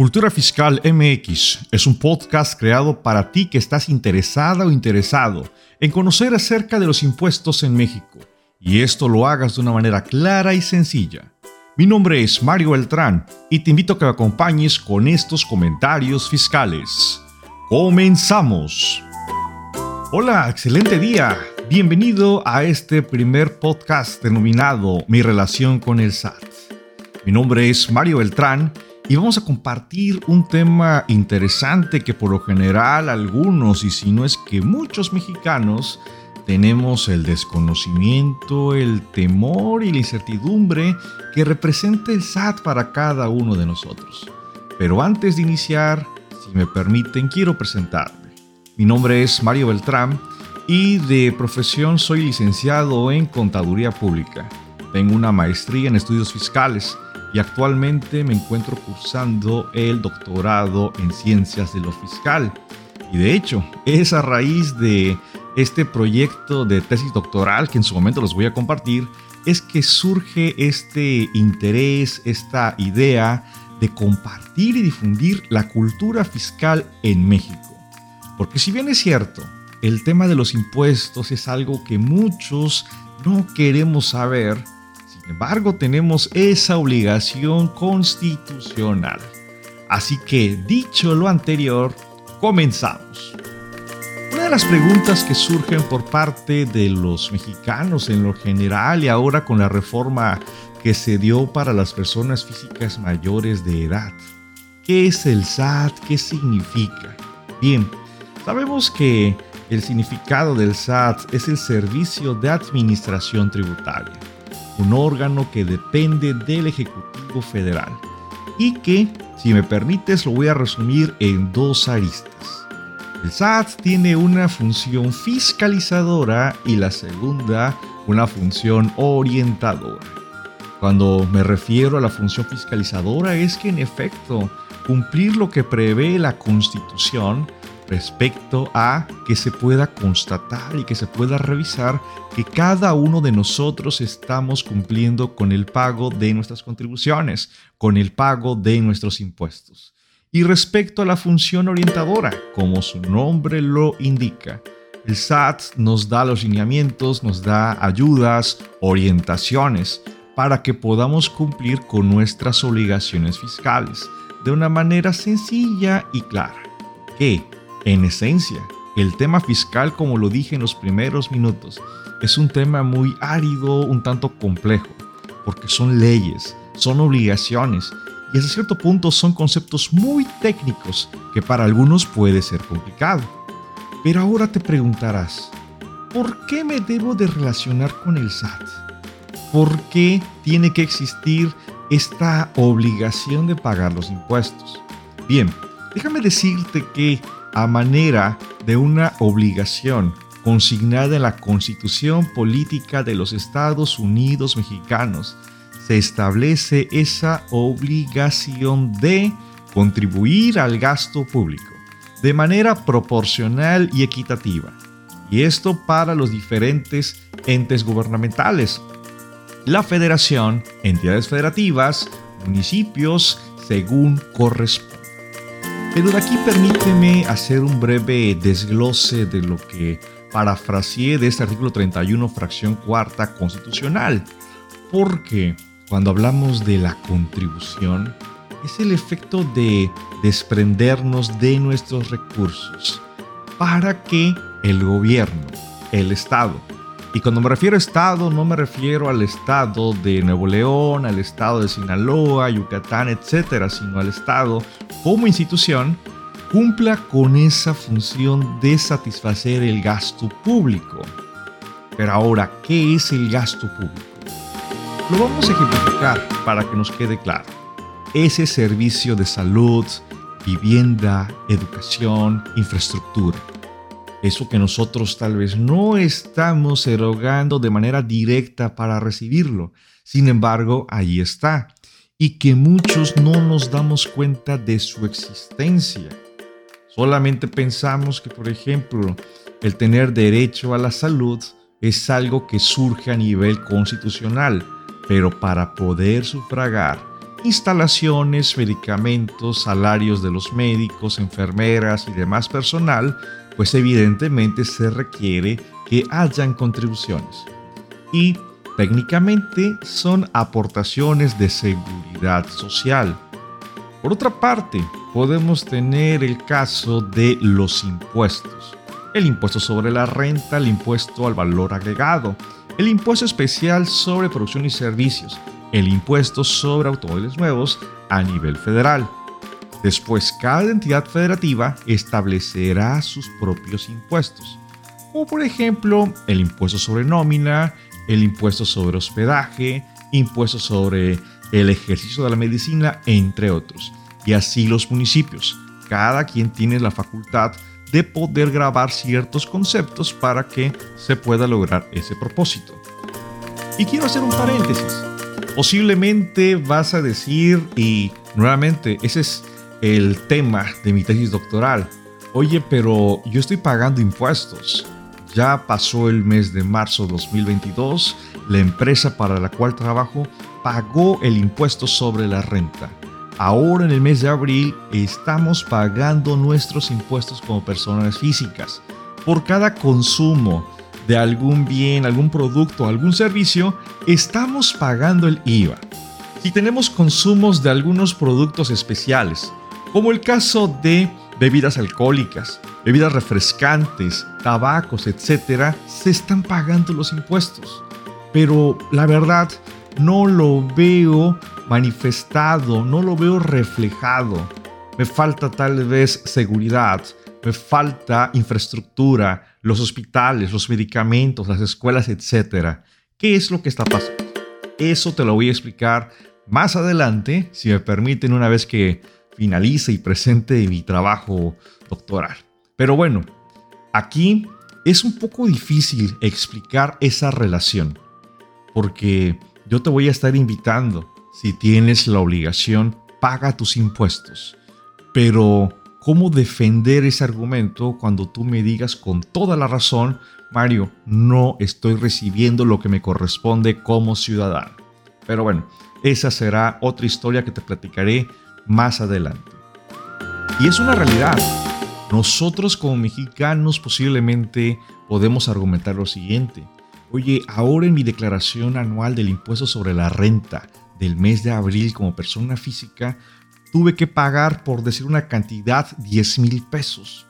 Cultura Fiscal MX es un podcast creado para ti que estás interesada o interesado en conocer acerca de los impuestos en México y esto lo hagas de una manera clara y sencilla. Mi nombre es Mario Beltrán y te invito a que me acompañes con estos comentarios fiscales. ¡Comenzamos! Hola, excelente día. Bienvenido a este primer podcast denominado Mi relación con el SAT. Mi nombre es Mario Beltrán y vamos a compartir un tema interesante que por lo general algunos, y si no es que muchos mexicanos, tenemos el desconocimiento, el temor y la incertidumbre que representa el SAT para cada uno de nosotros. Pero antes de iniciar, si me permiten, quiero presentarme. Mi nombre es Mario Beltrán y de profesión soy licenciado en Contaduría Pública. Tengo una maestría en estudios fiscales y actualmente me encuentro cursando el doctorado en ciencias de lo fiscal. Y de hecho, es a raíz de este proyecto de tesis doctoral que en su momento los voy a compartir, es que surge este interés, esta idea de compartir y difundir la cultura fiscal en México. Porque si bien es cierto, el tema de los impuestos es algo que muchos no queremos saber, sin embargo, tenemos esa obligación constitucional. Así que, dicho lo anterior, comenzamos. Una de las preguntas que surgen por parte de los mexicanos en lo general y ahora con la reforma que se dio para las personas físicas mayores de edad. ¿Qué es el SAT? ¿Qué significa? Bien, sabemos que el significado del SAT es el Servicio de Administración Tributaria un órgano que depende del Ejecutivo Federal y que, si me permites, lo voy a resumir en dos aristas. El SAT tiene una función fiscalizadora y la segunda una función orientadora. Cuando me refiero a la función fiscalizadora es que en efecto cumplir lo que prevé la Constitución respecto a que se pueda constatar y que se pueda revisar que cada uno de nosotros estamos cumpliendo con el pago de nuestras contribuciones, con el pago de nuestros impuestos. Y respecto a la función orientadora, como su nombre lo indica, el SAT nos da los lineamientos, nos da ayudas, orientaciones para que podamos cumplir con nuestras obligaciones fiscales de una manera sencilla y clara. Que en esencia, el tema fiscal, como lo dije en los primeros minutos, es un tema muy árido, un tanto complejo, porque son leyes, son obligaciones y hasta cierto punto son conceptos muy técnicos que para algunos puede ser complicado. Pero ahora te preguntarás, ¿por qué me debo de relacionar con el SAT? ¿Por qué tiene que existir esta obligación de pagar los impuestos? Bien, déjame decirte que a manera de una obligación consignada en la Constitución Política de los Estados Unidos Mexicanos, se establece esa obligación de contribuir al gasto público de manera proporcional y equitativa. Y esto para los diferentes entes gubernamentales. La federación, entidades federativas, municipios, según corresponde. Pero de aquí permíteme hacer un breve desglose de lo que parafraseé de este artículo 31, fracción cuarta constitucional. Porque cuando hablamos de la contribución, es el efecto de desprendernos de nuestros recursos para que el gobierno, el Estado, y cuando me refiero a Estado, no me refiero al Estado de Nuevo León, al Estado de Sinaloa, Yucatán, etcétera, sino al Estado como institución cumpla con esa función de satisfacer el gasto público. Pero ahora, ¿qué es el gasto público? Lo vamos a ejemplificar para que nos quede claro. Ese servicio de salud, vivienda, educación, infraestructura eso que nosotros tal vez no estamos erogando de manera directa para recibirlo. Sin embargo, ahí está. Y que muchos no nos damos cuenta de su existencia. Solamente pensamos que, por ejemplo, el tener derecho a la salud es algo que surge a nivel constitucional, pero para poder sufragar instalaciones, medicamentos, salarios de los médicos, enfermeras y demás personal, pues evidentemente se requiere que hayan contribuciones. Y técnicamente son aportaciones de seguridad social. Por otra parte, podemos tener el caso de los impuestos. El impuesto sobre la renta, el impuesto al valor agregado, el impuesto especial sobre producción y servicios, el impuesto sobre automóviles nuevos a nivel federal. Después, cada entidad federativa establecerá sus propios impuestos, como por ejemplo el impuesto sobre nómina, el impuesto sobre hospedaje, impuesto sobre el ejercicio de la medicina, entre otros. Y así los municipios. Cada quien tiene la facultad de poder grabar ciertos conceptos para que se pueda lograr ese propósito. Y quiero hacer un paréntesis. Posiblemente vas a decir, y nuevamente, ese es el tema de mi tesis doctoral. Oye, pero yo estoy pagando impuestos. Ya pasó el mes de marzo 2022, la empresa para la cual trabajo pagó el impuesto sobre la renta. Ahora en el mes de abril estamos pagando nuestros impuestos como personas físicas. Por cada consumo de algún bien, algún producto, algún servicio, estamos pagando el IVA. Si tenemos consumos de algunos productos especiales, como el caso de bebidas alcohólicas, bebidas refrescantes, tabacos, etc., se están pagando los impuestos. Pero la verdad, no lo veo manifestado, no lo veo reflejado. Me falta tal vez seguridad, me falta infraestructura, los hospitales, los medicamentos, las escuelas, etc. ¿Qué es lo que está pasando? Eso te lo voy a explicar más adelante, si me permiten, una vez que finalice y presente mi trabajo doctoral. Pero bueno, aquí es un poco difícil explicar esa relación, porque yo te voy a estar invitando, si tienes la obligación, paga tus impuestos. Pero, ¿cómo defender ese argumento cuando tú me digas con toda la razón, Mario, no estoy recibiendo lo que me corresponde como ciudadano? Pero bueno, esa será otra historia que te platicaré más adelante. Y es una realidad. Nosotros como mexicanos posiblemente podemos argumentar lo siguiente. Oye, ahora en mi declaración anual del impuesto sobre la renta del mes de abril como persona física, tuve que pagar, por decir una cantidad, 10 mil pesos.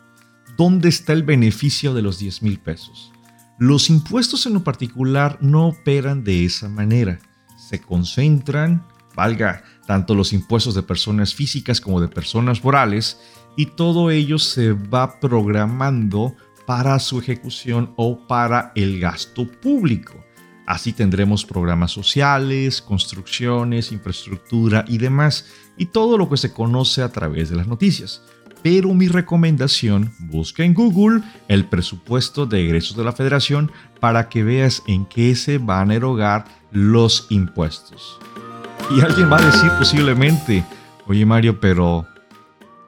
¿Dónde está el beneficio de los 10 mil pesos? Los impuestos en lo particular no operan de esa manera. Se concentran, valga, tanto los impuestos de personas físicas como de personas morales, y todo ello se va programando para su ejecución o para el gasto público. Así tendremos programas sociales, construcciones, infraestructura y demás, y todo lo que se conoce a través de las noticias. Pero mi recomendación, busca en Google el presupuesto de egresos de la federación para que veas en qué se van a erogar los impuestos. Y alguien va a decir posiblemente, oye Mario, pero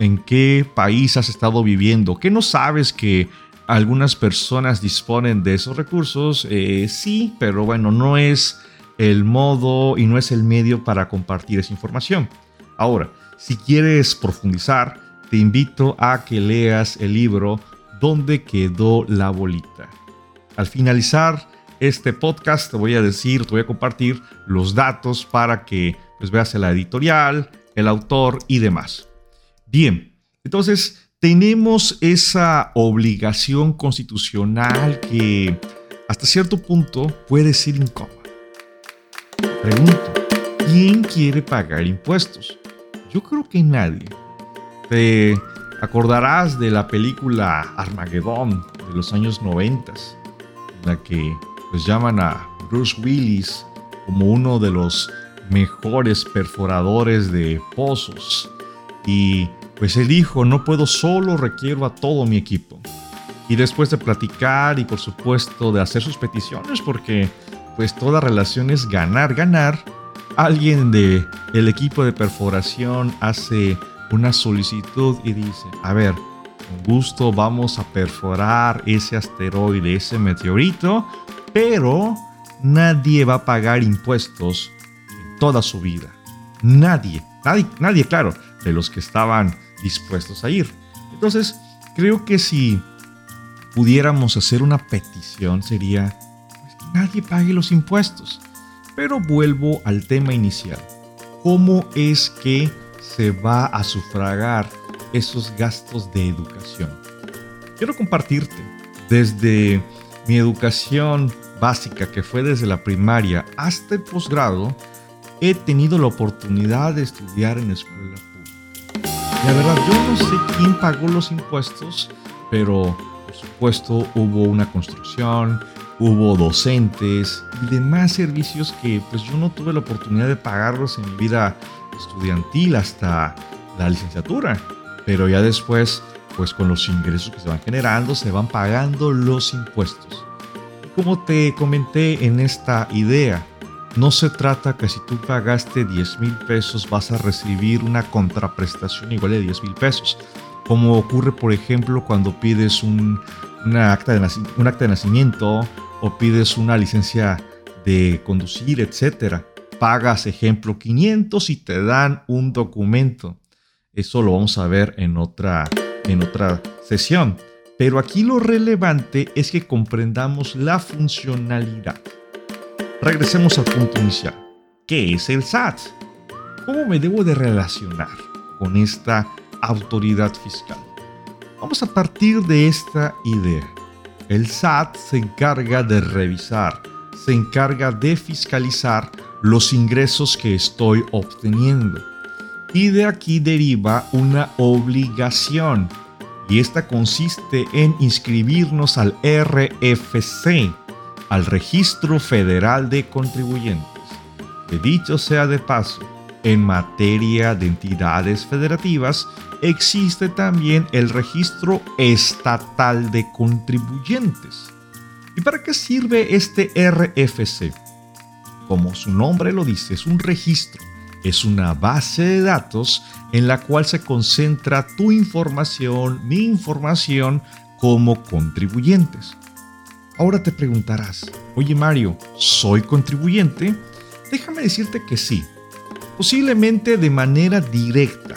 ¿en qué país has estado viviendo? ¿Qué no sabes que algunas personas disponen de esos recursos? Eh, sí, pero bueno, no es el modo y no es el medio para compartir esa información. Ahora, si quieres profundizar, te invito a que leas el libro ¿Dónde quedó la bolita? Al finalizar este podcast te voy a decir, te voy a compartir los datos para que pues, veas la editorial, el autor y demás. Bien, entonces tenemos esa obligación constitucional que hasta cierto punto puede ser incómoda. Pregunto, ¿quién quiere pagar impuestos? Yo creo que nadie. Te acordarás de la película Armageddon de los años 90, en la que pues llaman a Bruce Willis como uno de los mejores perforadores de pozos. Y pues él dijo, no puedo solo, requiero a todo mi equipo. Y después de platicar y por supuesto de hacer sus peticiones, porque pues toda relación es ganar, ganar, alguien de el equipo de perforación hace una solicitud y dice, a ver, con gusto vamos a perforar ese asteroide, ese meteorito, pero nadie va a pagar impuestos en toda su vida. Nadie, nadie, nadie, claro, de los que estaban dispuestos a ir. Entonces, creo que si pudiéramos hacer una petición sería pues, que nadie pague los impuestos. Pero vuelvo al tema inicial. ¿Cómo es que se va a sufragar esos gastos de educación? Quiero compartirte desde mi educación básica, que fue desde la primaria hasta el posgrado, he tenido la oportunidad de estudiar en escuela pública. La verdad, yo no sé quién pagó los impuestos, pero por supuesto hubo una construcción, hubo docentes y demás servicios que pues yo no tuve la oportunidad de pagarlos en mi vida estudiantil hasta la licenciatura. Pero ya después, pues con los ingresos que se van generando, se van pagando los impuestos. Como te comenté en esta idea, no se trata que si tú pagaste 10 mil pesos vas a recibir una contraprestación igual de 10 mil pesos. Como ocurre, por ejemplo, cuando pides un, acta de un acta de nacimiento o pides una licencia de conducir, etc. Pagas, ejemplo, 500 y te dan un documento. Eso lo vamos a ver en otra, en otra sesión. Pero aquí lo relevante es que comprendamos la funcionalidad. Regresemos al punto inicial. ¿Qué es el SAT? ¿Cómo me debo de relacionar con esta autoridad fiscal? Vamos a partir de esta idea. El SAT se encarga de revisar, se encarga de fiscalizar los ingresos que estoy obteniendo. Y de aquí deriva una obligación. Y esta consiste en inscribirnos al RFC, al Registro Federal de Contribuyentes. De dicho sea de paso, en materia de entidades federativas existe también el Registro Estatal de Contribuyentes. ¿Y para qué sirve este RFC? Como su nombre lo dice, es un registro, es una base de datos en la cual se concentra tu información, mi información como contribuyentes. Ahora te preguntarás, oye Mario, ¿soy contribuyente? Déjame decirte que sí, posiblemente de manera directa,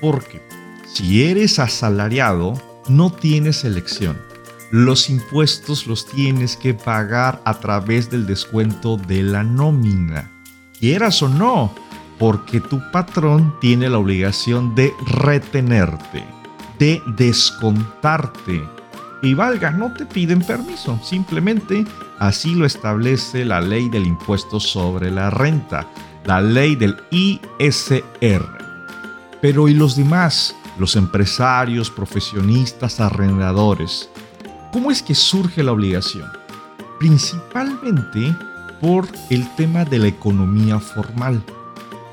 porque si eres asalariado, no tienes elección. Los impuestos los tienes que pagar a través del descuento de la nómina, quieras o no, porque tu patrón tiene la obligación de retenerte, de descontarte y valga, no te piden permiso, simplemente así lo establece la ley del impuesto sobre la renta, la ley del ISR. Pero ¿y los demás? Los empresarios, profesionistas, arrendadores. ¿Cómo es que surge la obligación? Principalmente por el tema de la economía formal.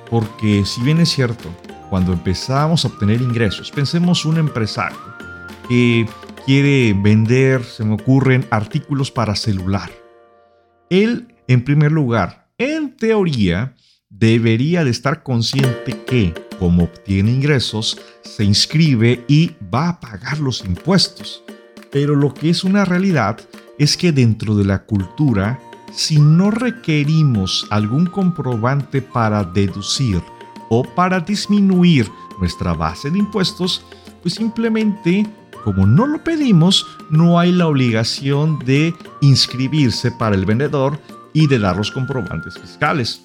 Porque si bien es cierto, cuando empezamos a obtener ingresos, pensemos un empresario que quiere vender, se me ocurren, artículos para celular. Él, en primer lugar, en teoría, debería de estar consciente que, como obtiene ingresos, se inscribe y va a pagar los impuestos. Pero lo que es una realidad es que dentro de la cultura, si no requerimos algún comprobante para deducir o para disminuir nuestra base de impuestos, pues simplemente como no lo pedimos, no hay la obligación de inscribirse para el vendedor y de dar los comprobantes fiscales.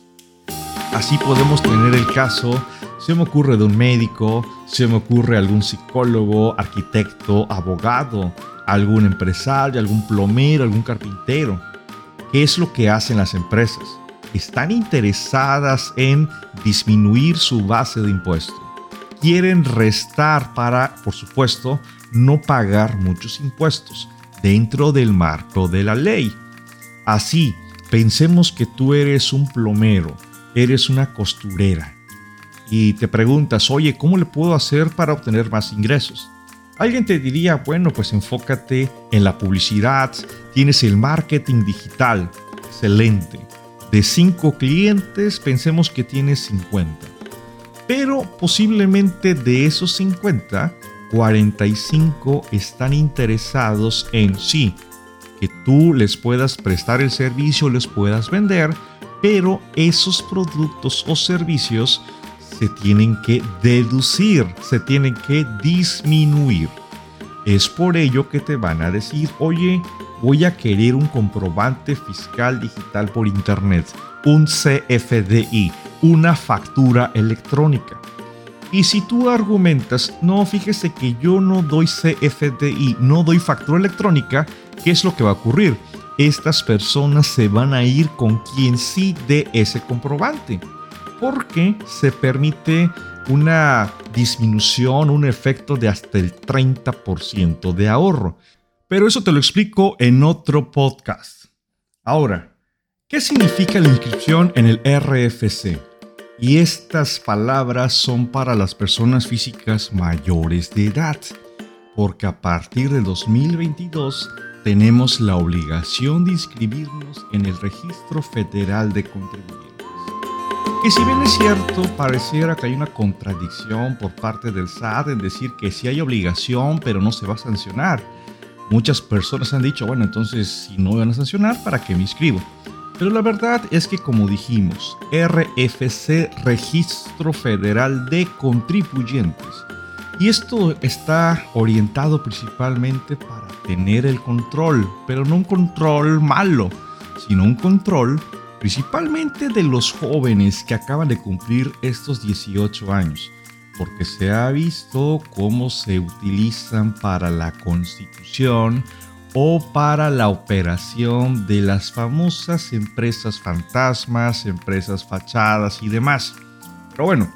Así podemos tener el caso, se me ocurre de un médico, se me ocurre algún psicólogo, arquitecto, abogado, algún empresario, algún plomero, algún carpintero. ¿Qué es lo que hacen las empresas? Están interesadas en disminuir su base de impuestos. Quieren restar para, por supuesto, no pagar muchos impuestos dentro del marco de la ley. Así, pensemos que tú eres un plomero, eres una costurera y te preguntas, oye, ¿cómo le puedo hacer para obtener más ingresos? Alguien te diría, bueno, pues enfócate en la publicidad, tienes el marketing digital, excelente. De 5 clientes, pensemos que tienes 50. Pero posiblemente de esos 50, 45 están interesados en sí, que tú les puedas prestar el servicio, les puedas vender, pero esos productos o servicios se tienen que deducir, se tienen que disminuir. Es por ello que te van a decir, oye, voy a querer un comprobante fiscal digital por internet, un CFDI, una factura electrónica. Y si tú argumentas, no, fíjese que yo no doy CFDI, no doy factura electrónica, ¿qué es lo que va a ocurrir? Estas personas se van a ir con quien sí dé ese comprobante, porque se permite una disminución, un efecto de hasta el 30% de ahorro. Pero eso te lo explico en otro podcast. Ahora, ¿qué significa la inscripción en el RFC? Y estas palabras son para las personas físicas mayores de edad, porque a partir de 2022 tenemos la obligación de inscribirnos en el Registro Federal de Contribuyentes. Y si bien es cierto, pareciera que hay una contradicción por parte del SAT en decir que sí hay obligación, pero no se va a sancionar. Muchas personas han dicho, bueno, entonces si no van a sancionar, ¿para qué me inscribo? Pero la verdad es que como dijimos, RFC Registro Federal de Contribuyentes. Y esto está orientado principalmente para tener el control, pero no un control malo, sino un control principalmente de los jóvenes que acaban de cumplir estos 18 años, porque se ha visto cómo se utilizan para la constitución o para la operación de las famosas empresas fantasmas, empresas fachadas y demás. Pero bueno,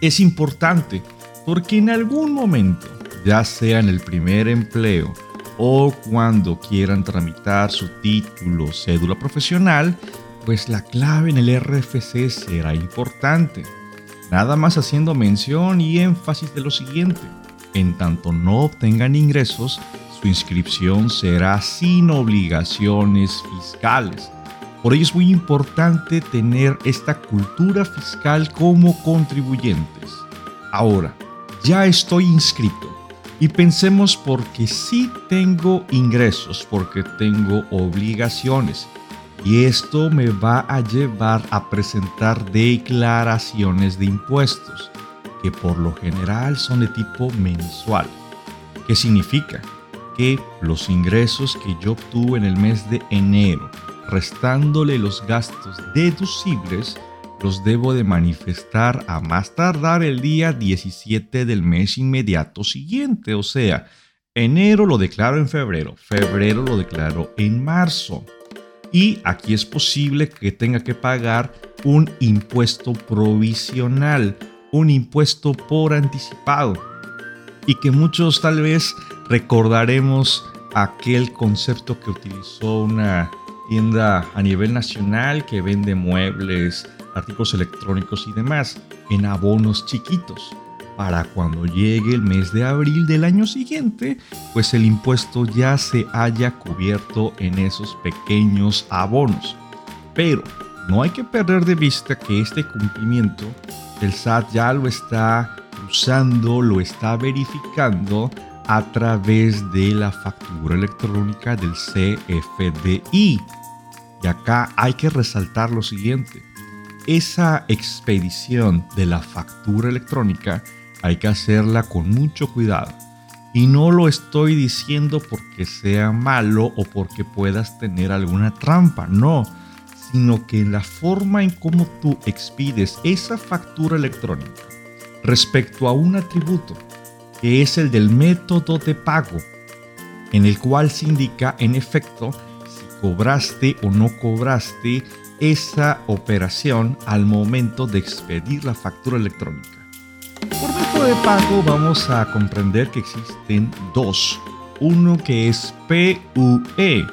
es importante porque en algún momento, ya sea en el primer empleo o cuando quieran tramitar su título cédula profesional, pues la clave en el RFC será importante. Nada más haciendo mención y énfasis de lo siguiente. En tanto no obtengan ingresos, su inscripción será sin obligaciones fiscales. Por ello es muy importante tener esta cultura fiscal como contribuyentes. Ahora, ya estoy inscrito y pensemos porque sí tengo ingresos, porque tengo obligaciones y esto me va a llevar a presentar declaraciones de impuestos, que por lo general son de tipo mensual. ¿Qué significa? Que los ingresos que yo obtuve en el mes de enero, restándole los gastos deducibles, los debo de manifestar a más tardar el día 17 del mes inmediato siguiente. O sea, enero lo declaro en febrero, febrero lo declaro en marzo y aquí es posible que tenga que pagar un impuesto provisional, un impuesto por anticipado. Y que muchos tal vez recordaremos aquel concepto que utilizó una tienda a nivel nacional que vende muebles, artículos electrónicos y demás en abonos chiquitos para cuando llegue el mes de abril del año siguiente, pues el impuesto ya se haya cubierto en esos pequeños abonos. Pero no hay que perder de vista que este cumplimiento el SAT ya lo está usando, lo está verificando a través de la factura electrónica del CFDI. Y acá hay que resaltar lo siguiente. Esa expedición de la factura electrónica hay que hacerla con mucho cuidado. Y no lo estoy diciendo porque sea malo o porque puedas tener alguna trampa, no, sino que la forma en cómo tú expides esa factura electrónica respecto a un atributo, que es el del método de pago, en el cual se indica en efecto si cobraste o no cobraste esa operación al momento de expedir la factura electrónica de pago vamos a comprender que existen dos. Uno que es PUE,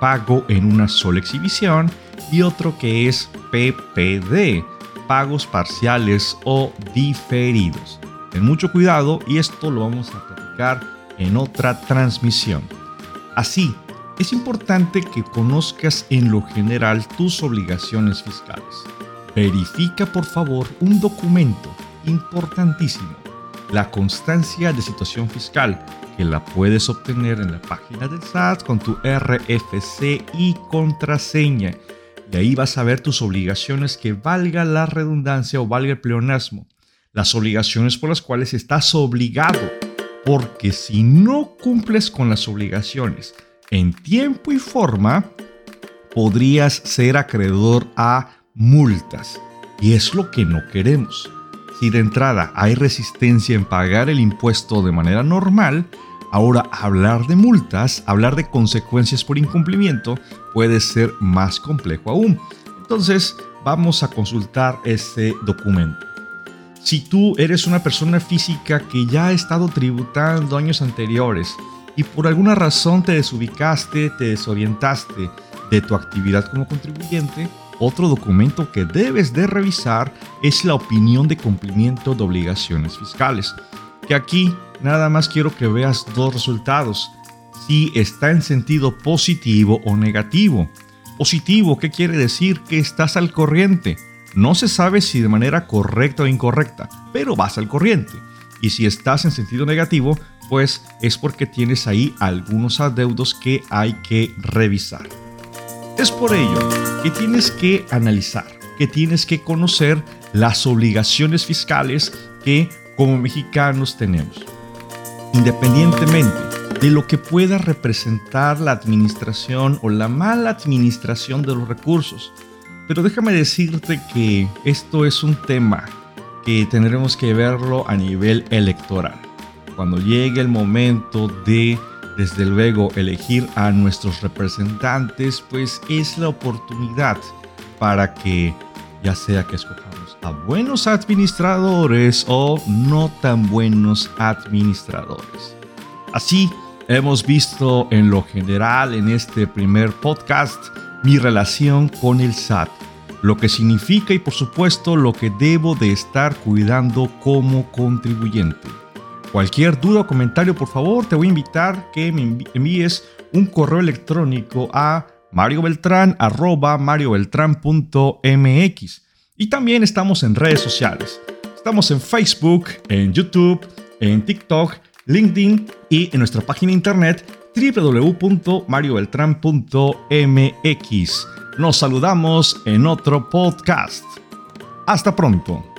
pago en una sola exhibición, y otro que es PPD, pagos parciales o diferidos. Ten mucho cuidado y esto lo vamos a platicar en otra transmisión. Así, es importante que conozcas en lo general tus obligaciones fiscales. Verifica por favor un documento importantísimo la constancia de situación fiscal, que la puedes obtener en la página del SAT con tu RFC y contraseña. Y ahí vas a ver tus obligaciones que valga la redundancia o valga el pleonasmo. Las obligaciones por las cuales estás obligado. Porque si no cumples con las obligaciones en tiempo y forma, podrías ser acreedor a multas. Y es lo que no queremos. Si de entrada hay resistencia en pagar el impuesto de manera normal, ahora hablar de multas, hablar de consecuencias por incumplimiento puede ser más complejo aún. Entonces, vamos a consultar este documento. Si tú eres una persona física que ya ha estado tributando años anteriores y por alguna razón te desubicaste, te desorientaste de tu actividad como contribuyente, otro documento que debes de revisar es la opinión de cumplimiento de obligaciones fiscales. Que aquí nada más quiero que veas dos resultados. Si está en sentido positivo o negativo. Positivo, ¿qué quiere decir? Que estás al corriente. No se sabe si de manera correcta o incorrecta, pero vas al corriente. Y si estás en sentido negativo, pues es porque tienes ahí algunos adeudos que hay que revisar. Es por ello que tienes que analizar, que tienes que conocer las obligaciones fiscales que como mexicanos tenemos. Independientemente de lo que pueda representar la administración o la mala administración de los recursos. Pero déjame decirte que esto es un tema que tendremos que verlo a nivel electoral. Cuando llegue el momento de desde luego elegir a nuestros representantes, pues es la oportunidad para que ya sea que escojamos a buenos administradores o no tan buenos administradores. Así, hemos visto en lo general en este primer podcast mi relación con el SAT, lo que significa y por supuesto lo que debo de estar cuidando como contribuyente. Cualquier duda o comentario, por favor, te voy a invitar que me envíes un correo electrónico a mariobeltran.mx. Y también estamos en redes sociales. Estamos en Facebook, en YouTube, en TikTok, LinkedIn y en nuestra página internet www.mariobeltran.mx. Nos saludamos en otro podcast. Hasta pronto.